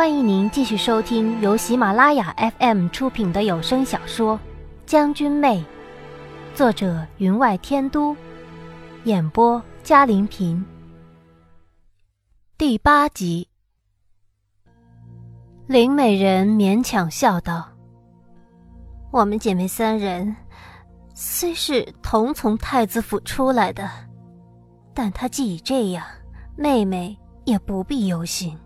欢迎您继续收听由喜马拉雅 FM 出品的有声小说《将军妹》，作者云外天都，演播嘉玲平。第八集，林美人勉强笑道：“我们姐妹三人虽是同从太子府出来的，但她既已这样，妹妹也不必忧心。”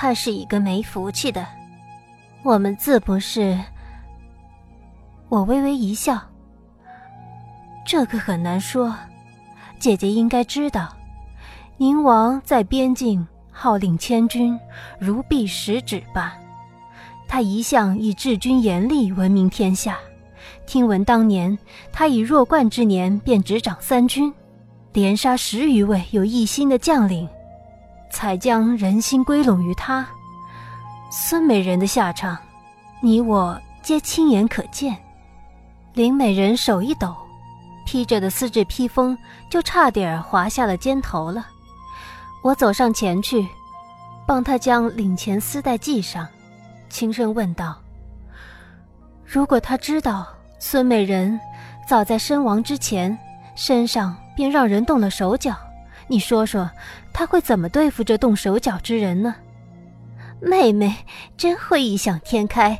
他是一个没福气的，我们自不是。我微微一笑，这个很难说。姐姐应该知道，宁王在边境号令千军，如臂使指吧。他一向以治军严厉闻名天下。听闻当年他以弱冠之年便执掌三军，连杀十余位有异心的将领。才将人心归拢于他，孙美人的下场，你我皆亲眼可见。林美人手一抖，披着的丝质披风就差点滑下了肩头了。我走上前去，帮她将领前丝带系上，轻声问道：“如果他知道孙美人早在身亡之前，身上便让人动了手脚？”你说说，他会怎么对付这动手脚之人呢？妹妹真会异想天开。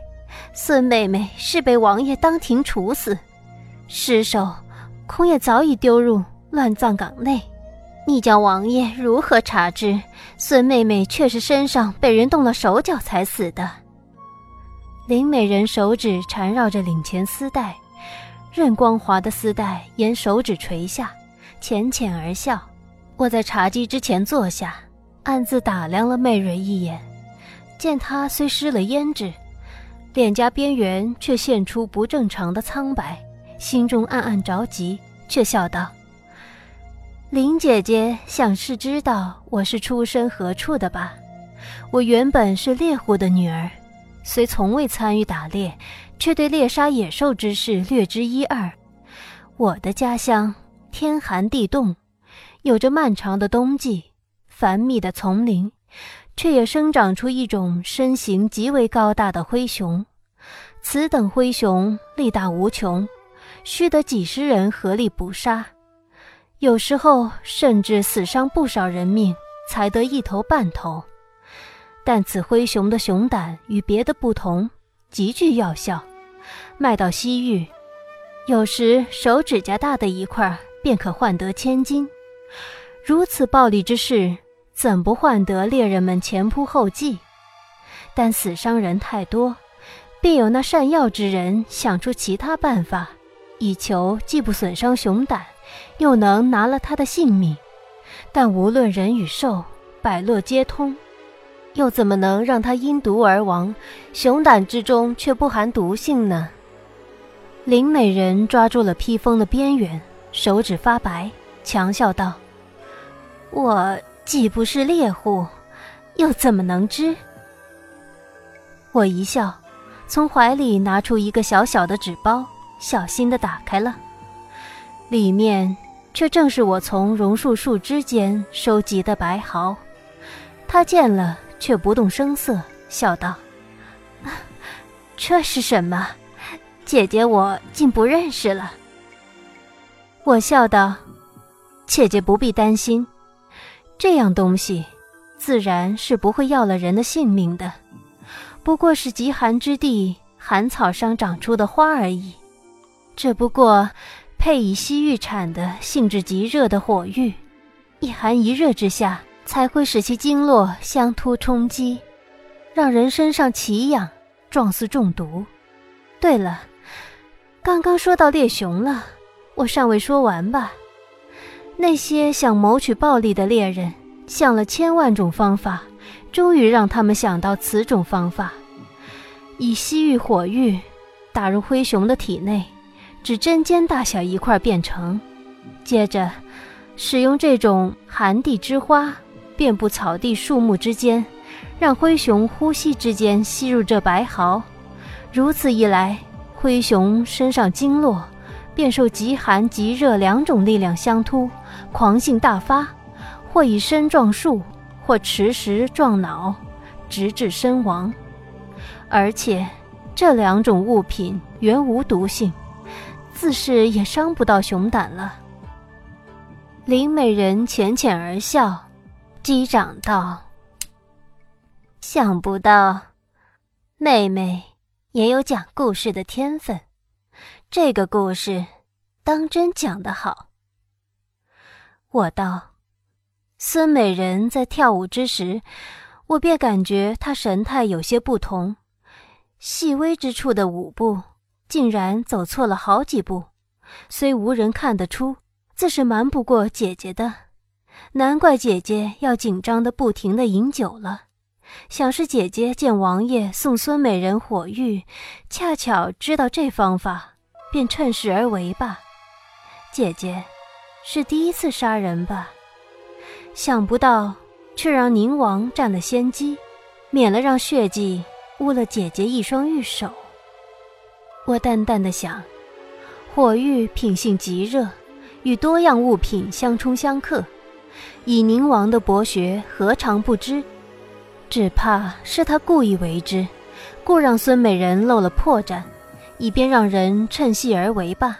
孙妹妹是被王爷当庭处死，尸首恐也早已丢入乱葬岗内。你叫王爷如何查知孙妹妹却是身上被人动了手脚才死的？林美人手指缠绕着领前丝带，任光滑的丝带沿手指垂下，浅浅而笑。我在茶几之前坐下，暗自打量了媚蕊一眼，见她虽施了胭脂，脸颊边缘却现出不正常的苍白，心中暗暗着急，却笑道：“林姐姐想是知道我是出身何处的吧？我原本是猎户的女儿，虽从未参与打猎，却对猎杀野兽之事略知一二。我的家乡天寒地冻。”有着漫长的冬季，繁密的丛林，却也生长出一种身形极为高大的灰熊。此等灰熊力大无穷，须得几十人合力捕杀，有时候甚至死伤不少人命，才得一头半头。但此灰熊的熊胆与别的不同，极具药效，卖到西域，有时手指甲大的一块便可换得千金。如此暴力之事，怎不换得猎人们前仆后继？但死伤人太多，必有那善药之人想出其他办法，以求既不损伤熊胆，又能拿了他的性命。但无论人与兽，百络皆通，又怎么能让他因毒而亡？熊胆之中却不含毒性呢？林美人抓住了披风的边缘，手指发白。强笑道：“我既不是猎户，又怎么能知？”我一笑，从怀里拿出一个小小的纸包，小心的打开了，里面却正是我从榕树树枝间收集的白毫。他见了，却不动声色，笑道：“这是什么？姐姐我竟不认识了。”我笑道。姐姐不必担心，这样东西自然是不会要了人的性命的，不过是极寒之地寒草上长出的花而已。只不过配以西域产的性质极热的火玉，一寒一热之下，才会使其经络相突冲击，让人身上奇痒，状似中毒。对了，刚刚说到猎熊了，我尚未说完吧。那些想谋取暴利的猎人，想了千万种方法，终于让他们想到此种方法：以西域火玉打入灰熊的体内，只针尖大小一块便成；接着，使用这种寒地之花遍布草地树木之间，让灰熊呼吸之间吸入这白毫。如此一来，灰熊身上经络便受极寒极热两种力量相突。狂性大发，或以身撞树，或持石撞脑，直至身亡。而且，这两种物品原无毒性，自是也伤不到熊胆了。林美人浅浅而笑，击掌道：“想不到，妹妹也有讲故事的天分。这个故事，当真讲得好。”我道：“孙美人在跳舞之时，我便感觉她神态有些不同。”细微之处的舞步，竟然走错了好几步，虽无人看得出，自是瞒不过姐姐的。难怪姐姐要紧张的不停的饮酒了，想是姐姐见王爷送孙美人火玉，恰巧知道这方法，便趁势而为吧。姐姐是第一次杀人吧？想不到，却让宁王占了先机，免了让血迹。污了姐姐一双玉手，我淡淡的想，火玉品性极热，与多样物品相冲相克，以宁王的博学，何尝不知？只怕是他故意为之，故让孙美人露了破绽，以便让人趁隙而为吧。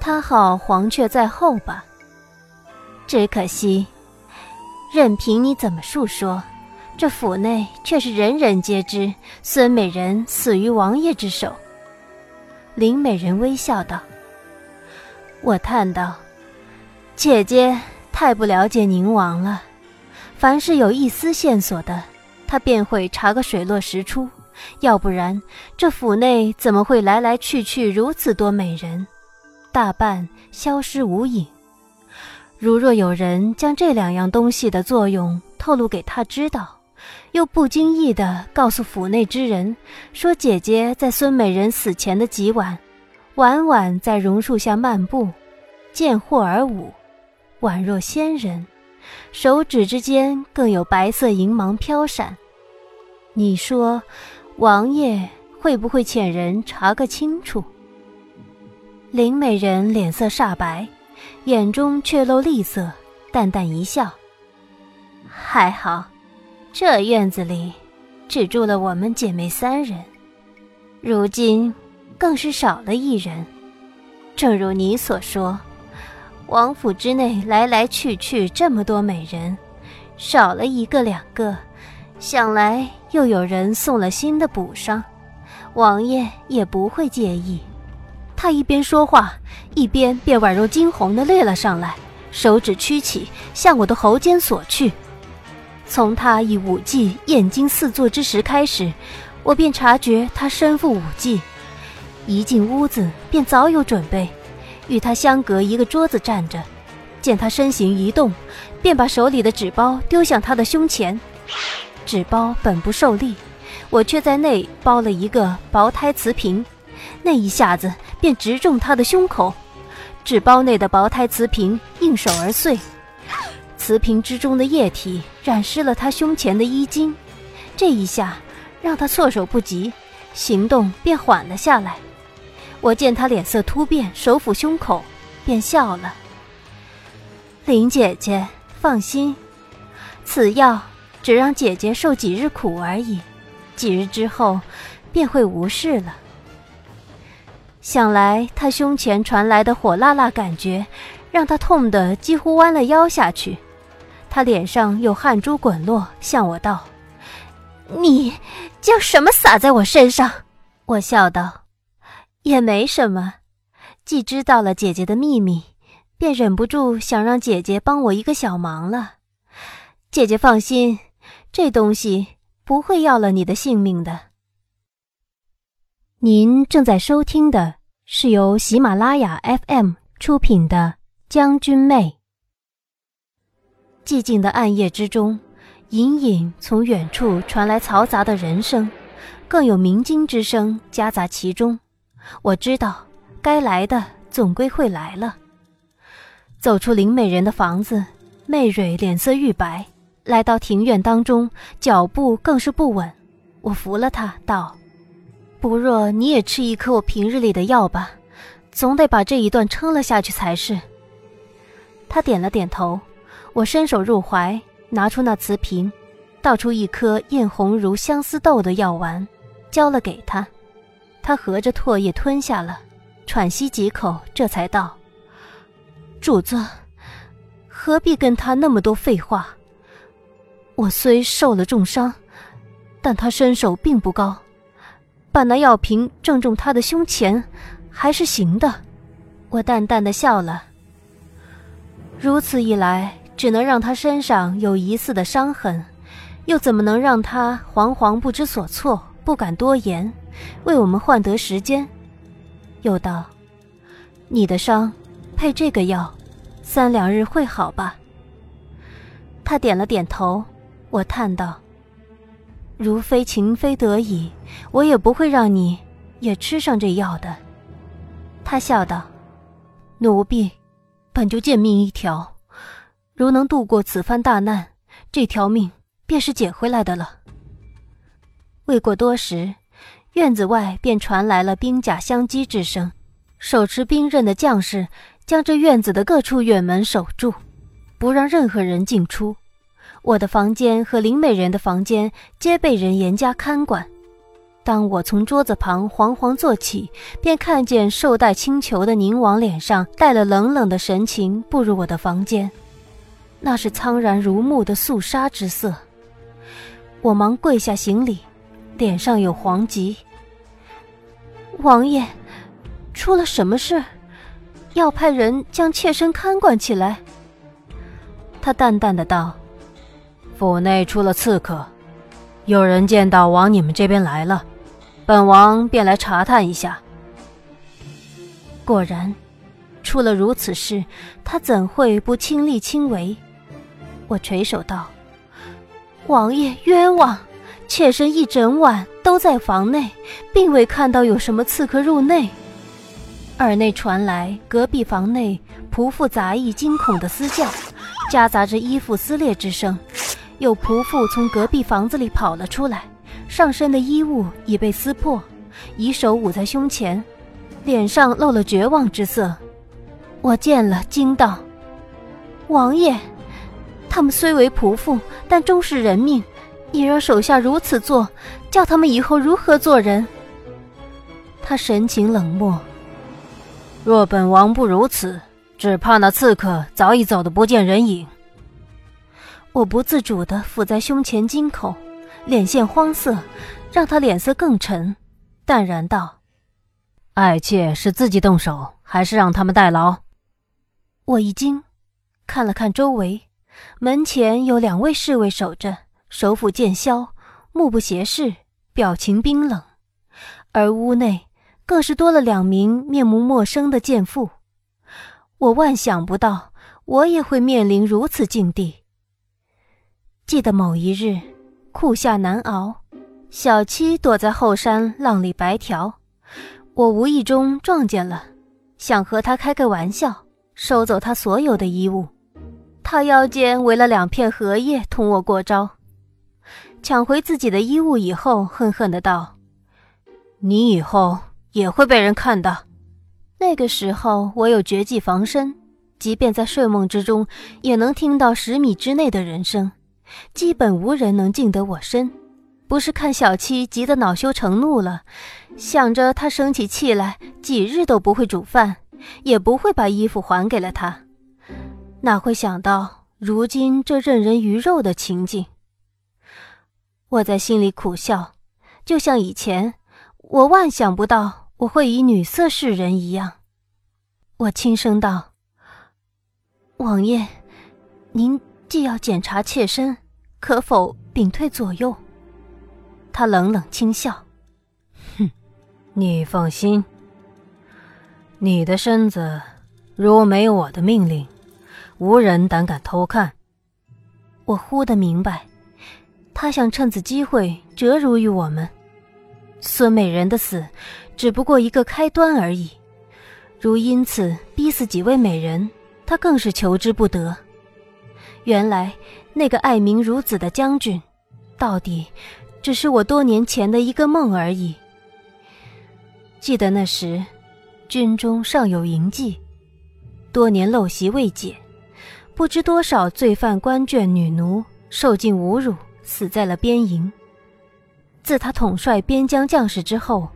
他好黄雀在后吧。只可惜，任凭你怎么述说。这府内却是人人皆知，孙美人死于王爷之手。林美人微笑道：“我叹道，姐姐太不了解宁王了。凡是有一丝线索的，他便会查个水落石出。要不然，这府内怎么会来来去去如此多美人，大半消失无影？如若有人将这两样东西的作用透露给他知道。”又不经意地告诉府内之人，说姐姐在孙美人死前的几晚，晚晚在榕树下漫步，见货而舞，宛若仙人，手指之间更有白色银芒飘闪。你说，王爷会不会遣人查个清楚？林美人脸色煞白，眼中却露厉色，淡淡一笑，还好。这院子里只住了我们姐妹三人，如今更是少了一人。正如你所说，王府之内来来去去这么多美人，少了一个两个，想来又有人送了新的补上，王爷也不会介意。他一边说话，一边便宛若惊鸿的掠了上来，手指屈起，向我的喉间索去。从他以武技燕京四座之时开始，我便察觉他身负武技。一进屋子便早有准备，与他相隔一个桌子站着。见他身形一动，便把手里的纸包丢向他的胸前。纸包本不受力，我却在内包了一个薄胎瓷瓶，那一下子便直中他的胸口。纸包内的薄胎瓷瓶应手而碎。瓷瓶之中的液体染湿了他胸前的衣襟，这一下让他措手不及，行动便缓了下来。我见他脸色突变，手抚胸口，便笑了。林姐姐，放心，此药只让姐姐受几日苦而已，几日之后便会无事了。想来他胸前传来的火辣辣感觉，让他痛得几乎弯了腰下去。他脸上有汗珠滚落，向我道：“你将什么洒在我身上？”我笑道：“也没什么，既知道了姐姐的秘密，便忍不住想让姐姐帮我一个小忙了。姐姐放心，这东西不会要了你的性命的。”您正在收听的是由喜马拉雅 FM 出品的《将军妹》。寂静的暗夜之中，隐隐从远处传来嘈杂的人声，更有鸣金之声夹杂其中。我知道，该来的总归会来了。走出林美人的房子，媚蕊脸色玉白，来到庭院当中，脚步更是不稳。我扶了他，道：“不若你也吃一颗我平日里的药吧，总得把这一段撑了下去才是。”他点了点头。我伸手入怀，拿出那瓷瓶，倒出一颗艳红如相思豆的药丸，交了给他。他合着唾液吞下了，喘息几口，这才道：“主子，何必跟他那么多废话？我虽受了重伤，但他身手并不高，把那药瓶正中他的胸前，还是行的。”我淡淡的笑了。如此一来，只能让他身上有疑似的伤痕。又怎么能让他惶惶不知所措，不敢多言，为我们换得时间？又道：“你的伤，配这个药，三两日会好吧？”他点了点头。我叹道：“如非情非得已，我也不会让你也吃上这药的。”他笑道：“奴婢，本就贱命一条，如能度过此番大难，这条命。”便是捡回来的了。未过多时，院子外便传来了兵甲相击之声。手持兵刃的将士将这院子的各处院门守住，不让任何人进出。我的房间和林美人的房间皆被人严加看管。当我从桌子旁惶惶坐起，便看见绶带青裘的宁王脸上带了冷冷的神情，步入我的房间。那是苍然如木的肃杀之色。我忙跪下行礼，脸上有黄急。王爷，出了什么事？要派人将妾身看管起来。他淡淡的道：“府内出了刺客，有人见到往你们这边来了，本王便来查探一下。果然，出了如此事，他怎会不亲力亲为？”我垂手道。王爷冤枉，妾身一整晚都在房内，并未看到有什么刺客入内。耳内传来隔壁房内仆妇杂役惊恐的嘶叫，夹杂着衣服撕裂之声。有仆妇从隔壁房子里跑了出来，上身的衣物已被撕破，以手捂在胸前，脸上露了绝望之色。我见了，惊道：“王爷！”他们虽为仆妇，但终是人命。你让手下如此做，叫他们以后如何做人？他神情冷漠。若本王不如此，只怕那刺客早已走得不见人影。我不自主地抚在胸前惊口，脸现慌色，让他脸色更沉，淡然道：“爱妾是自己动手，还是让他们代劳？”我一惊，看了看周围。门前有两位侍卫守着，手抚剑箫，目不斜视，表情冰冷；而屋内更是多了两名面目陌生的贱妇。我万想不到，我也会面临如此境地。记得某一日，酷夏难熬，小七躲在后山浪里白条，我无意中撞见了，想和他开个玩笑，收走他所有的衣物。他腰间围了两片荷叶，同我过招，抢回自己的衣物以后，恨恨的道：“你以后也会被人看的。”那个时候我有绝技防身，即便在睡梦之中，也能听到十米之内的人声，基本无人能近得我身。不是看小七急得恼羞成怒了，想着他生起气来，几日都不会煮饭，也不会把衣服还给了他。哪会想到如今这任人鱼肉的情景？我在心里苦笑，就像以前我万想不到我会以女色示人一样。我轻声道：“王爷，您既要检查妾身，可否屏退左右？”他冷冷轻笑：“哼，你放心，你的身子如没有我的命令。”无人胆敢偷看。我忽的明白，他想趁此机会折辱于我们。孙美人的死，只不过一个开端而已。如因此逼死几位美人，他更是求之不得。原来那个爱民如子的将军，到底只是我多年前的一个梦而已。记得那时，军中尚有营妓，多年陋习未解。不知多少罪犯、官眷、女奴受尽侮辱，死在了边营。自他统帅边疆将士之后，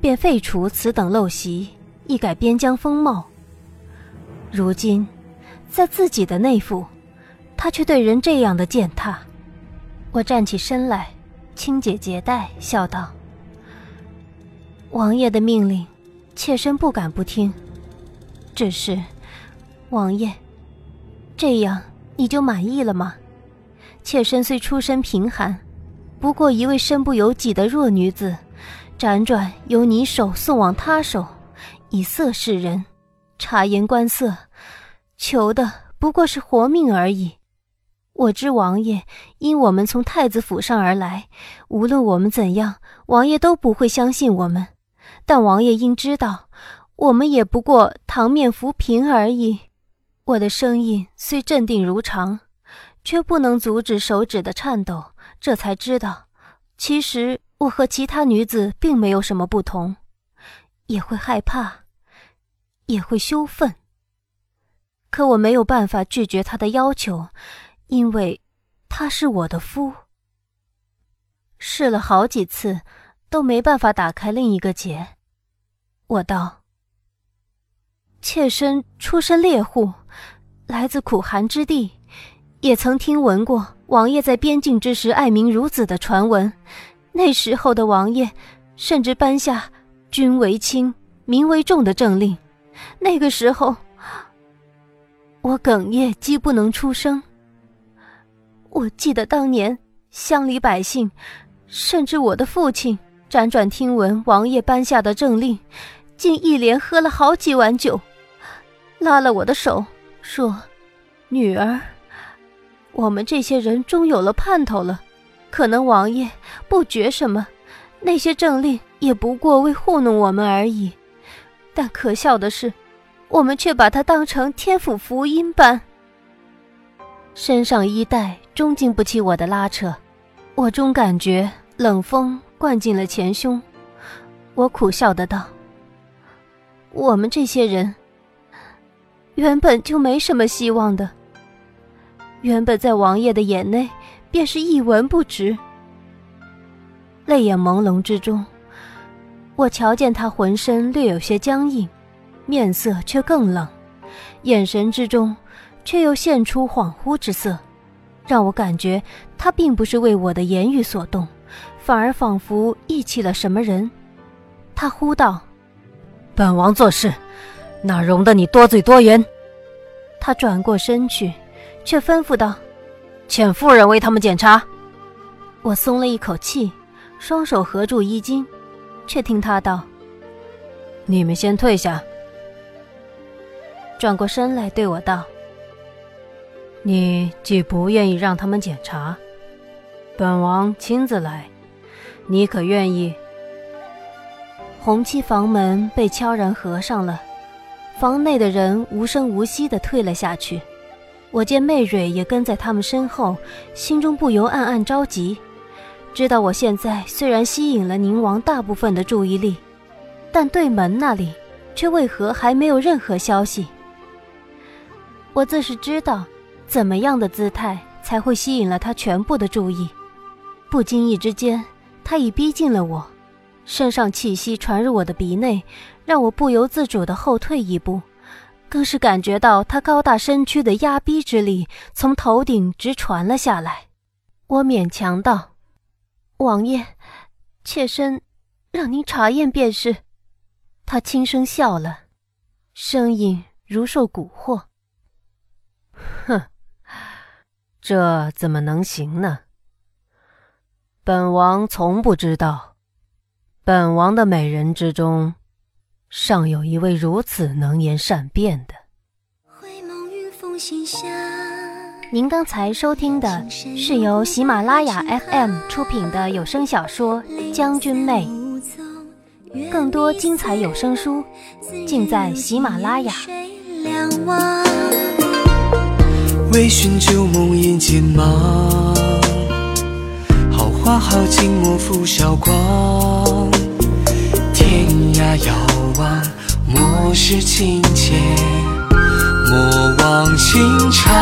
便废除此等陋习，一改边疆风貌。如今，在自己的内府，他却对人这样的践踏。我站起身来，轻解结带，笑道：“王爷的命令，妾身不敢不听。只是，王爷，这样你就满意了吗？妾身虽出身贫寒。”不过一位身不由己的弱女子，辗转由你手送往他手，以色示人，察言观色，求的不过是活命而已。我知王爷因我们从太子府上而来，无论我们怎样，王爷都不会相信我们。但王爷应知道，我们也不过堂面浮萍而已。我的声音虽镇定如常，却不能阻止手指的颤抖。这才知道，其实我和其他女子并没有什么不同，也会害怕，也会羞愤。可我没有办法拒绝他的要求，因为他是我的夫。试了好几次，都没办法打开另一个结。我道：“妾身出身猎户，来自苦寒之地。”也曾听闻过王爷在边境之时爱民如子的传闻，那时候的王爷甚至颁下“君为轻，民为重”的政令。那个时候，我哽咽，既不能出声。我记得当年乡里百姓，甚至我的父亲，辗转听闻王爷颁下的政令，竟一连喝了好几碗酒，拉了我的手说：“女儿。”我们这些人终有了盼头了，可能王爷不觉什么，那些政令也不过为糊弄我们而已。但可笑的是，我们却把它当成天府福音般。身上衣带终经不起我的拉扯，我终感觉冷风灌进了前胸。我苦笑的道：“我们这些人原本就没什么希望的。”原本在王爷的眼内，便是一文不值。泪眼朦胧之中，我瞧见他浑身略有些僵硬，面色却更冷，眼神之中却又现出恍惚之色，让我感觉他并不是为我的言语所动，反而仿佛忆起了什么人。他呼道：“本王做事，哪容得你多嘴多言？”他转过身去。却吩咐道：“请夫人为他们检查。”我松了一口气，双手合住衣襟，却听他道：“你们先退下。”转过身来对我道：“你既不愿意让他们检查，本王亲自来，你可愿意？”红漆房门被悄然合上了，房内的人无声无息地退了下去。我见媚蕊也跟在他们身后，心中不由暗暗着急。知道我现在虽然吸引了宁王大部分的注意力，但对门那里却为何还没有任何消息？我自是知道，怎么样的姿态才会吸引了他全部的注意。不经意之间，他已逼近了我，身上气息传入我的鼻内，让我不由自主地后退一步。更是感觉到他高大身躯的压逼之力从头顶直传了下来。我勉强道：“王爷，妾身让您查验便是。”他轻声笑了，声音如受蛊惑：“哼，这怎么能行呢？本王从不知道，本王的美人之中。”尚有一位如此能言善辩的。您刚才收听的是由喜马拉雅 FM 出品的有声小说《将军妹》，更多精彩有声书尽在喜马拉雅。微醺旧梦眼前忙，好花好景莫负韶光。天涯遥望，莫失情切，莫忘情长。